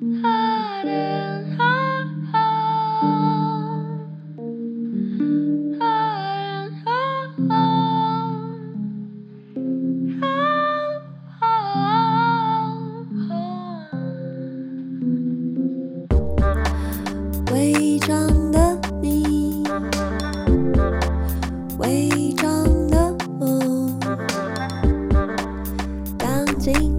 违章的你，违章的我，当进。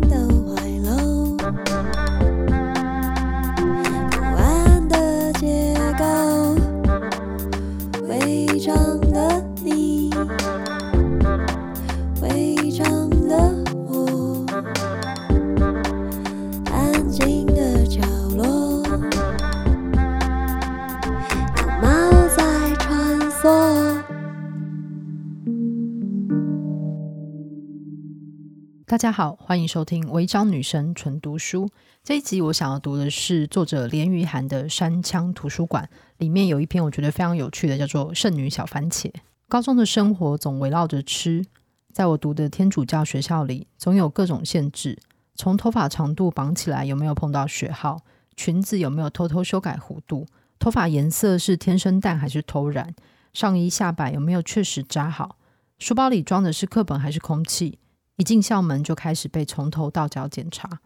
大家好，欢迎收听《违章女神纯读书》这一集。我想要读的是作者连俞涵的《山羌图书馆》，里面有一篇我觉得非常有趣的，叫做《剩女小番茄》。高中的生活总围绕着吃，在我读的天主教学校里，总有各种限制，从头发长度绑起来有没有碰到学号，裙子有没有偷偷修改弧度，头发颜色是天生淡还是偷染，上衣下摆有没有确实扎好，书包里装的是课本还是空气。一进校门就开始被从头到脚检查，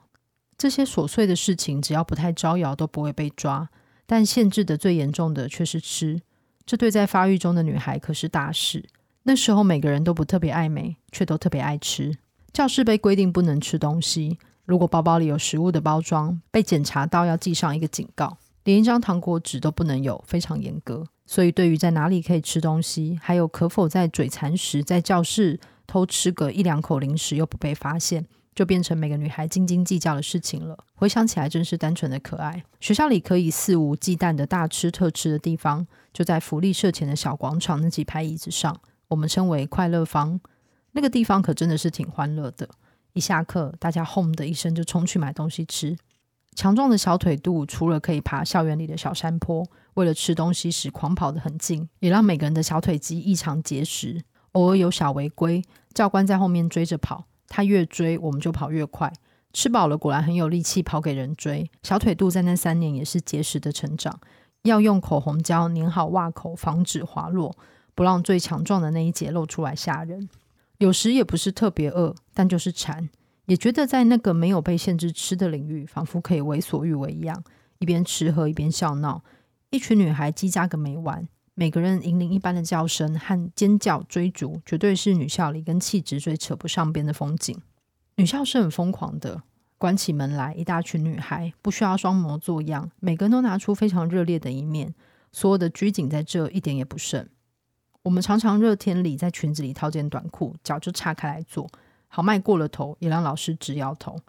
这些琐碎的事情只要不太招摇都不会被抓，但限制的最严重的却是吃，这对在发育中的女孩可是大事。那时候每个人都不特别爱美，却都特别爱吃。教室被规定不能吃东西，如果包包里有食物的包装，被检查到要记上一个警告，连一张糖果纸都不能有，非常严格。所以对于在哪里可以吃东西，还有可否在嘴馋时在教室偷吃个一两口零食又不被发现，就变成每个女孩斤斤计较的事情了。回想起来，真是单纯的可爱。学校里可以肆无忌惮的大吃特吃的地方，就在福利社前的小广场那几排椅子上，我们称为快乐坊。那个地方可真的是挺欢乐的。一下课，大家轰的一声就冲去买东西吃。强壮的小腿肚，除了可以爬校园里的小山坡，为了吃东西时狂跑得很近，也让每个人的小腿肌异常结实。偶尔有小违规，教官在后面追着跑，他越追我们就跑越快。吃饱了果然很有力气跑给人追。小腿肚在那三年也是结实的成长，要用口红胶粘好袜口，防止滑落，不让最强壮的那一节露出来吓人。有时也不是特别饿，但就是馋，也觉得在那个没有被限制吃的领域，仿佛可以为所欲为一样，一边吃喝一边笑闹，一群女孩叽喳个没完。每个人银铃一般的叫声和尖叫追逐，绝对是女校里跟气质最扯不上边的风景。女校是很疯狂的，关起门来，一大群女孩不需要装模作样，每个人都拿出非常热烈的一面，所有的拘谨在这一点也不剩。我们常常热天里在裙子里套件短裤，脚就岔开来做，豪迈过了头，也让老师直摇头。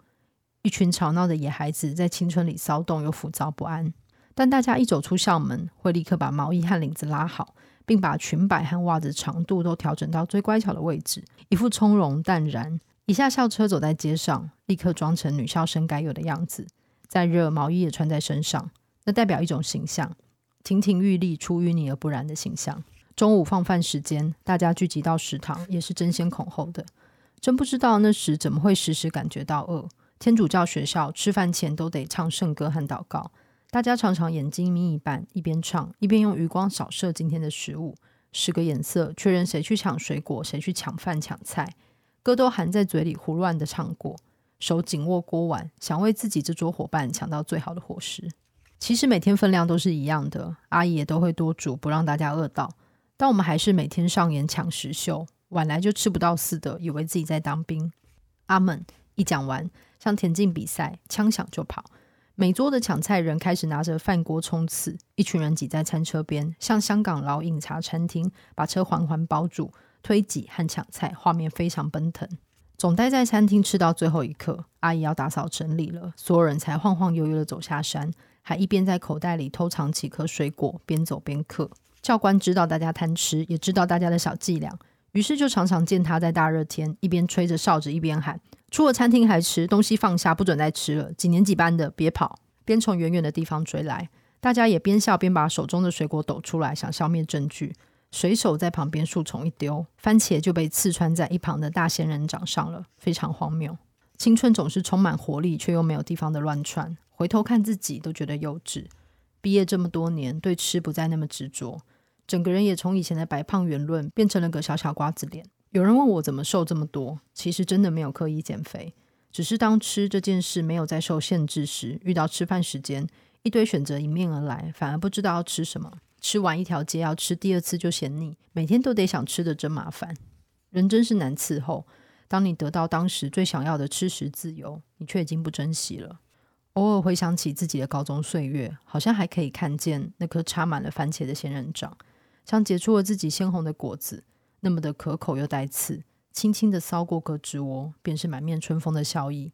一群吵闹的野孩子在青春里骚动又浮躁不安。但大家一走出校门，会立刻把毛衣和领子拉好，并把裙摆和袜子长度都调整到最乖巧的位置，一副从容淡然。一下校车走在街上，立刻装成女校生该有的样子。再热，毛衣也穿在身上，那代表一种形象：亭亭玉立、出淤泥而不染的形象。中午放饭时间，大家聚集到食堂，也是争先恐后的。真不知道那时怎么会时时感觉到饿。天主教学校吃饭前都得唱圣歌和祷告。大家常常眼睛眯一半，一边唱一边用余光扫射今天的食物，使个眼色，确认谁去抢水果，谁去抢饭抢菜，歌都含在嘴里胡乱的唱过，手紧握锅碗，想为自己这桌伙伴抢到最好的伙食。其实每天分量都是一样的，阿姨也都会多煮，不让大家饿到。但我们还是每天上演抢食秀，晚来就吃不到似的，以为自己在当兵。阿门一讲完，像田径比赛，枪响就跑。每桌的抢菜人开始拿着饭锅冲刺，一群人挤在餐车边，像香港老饮茶餐厅，把车环环包住，推挤和抢菜，画面非常奔腾。总待在餐厅吃到最后一刻，阿姨要打扫整理了，所有人才晃晃悠悠的走下山，还一边在口袋里偷藏几颗水果，边走边嗑。教官知道大家贪吃，也知道大家的小伎俩，于是就常常见他在大热天一边吹着哨子，一边喊。出了餐厅还吃东西，放下不准再吃了。几年几班的别跑，边从远远的地方追来，大家也边笑边把手中的水果抖出来，想消灭证据。随手在旁边树丛一丢，番茄就被刺穿在一旁的大仙人掌上了，非常荒谬。青春总是充满活力，却又没有地方的乱窜。回头看自己都觉得幼稚。毕业这么多年，对吃不再那么执着，整个人也从以前的白胖圆润变成了个小小瓜子脸。有人问我怎么瘦这么多，其实真的没有刻意减肥，只是当吃这件事没有再受限制时，遇到吃饭时间，一堆选择迎面而来，反而不知道要吃什么。吃完一条街要吃第二次就嫌腻，每天都得想吃的真麻烦。人真是难伺候。当你得到当时最想要的吃食自由，你却已经不珍惜了。偶尔回想起自己的高中岁月，好像还可以看见那颗插满了番茄的仙人掌，像结出了自己鲜红的果子，那么的可口又带刺。轻轻的搔过胳肢窝，便是满面春风的笑意。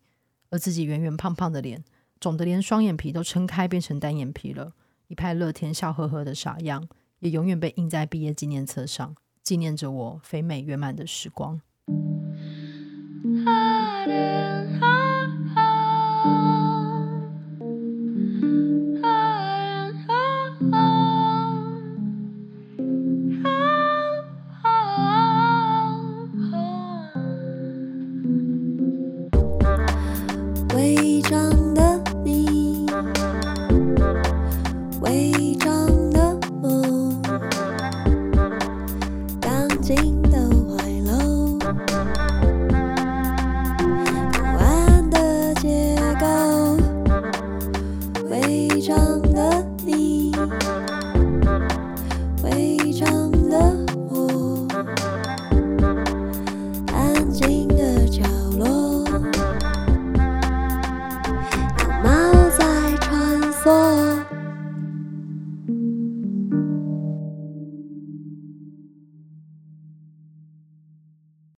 而自己圆圆胖胖的脸，肿得连双眼皮都撑开，变成单眼皮了。一派乐天笑呵呵的傻样，也永远被印在毕业纪念册上，纪念着我肥美圆满的时光。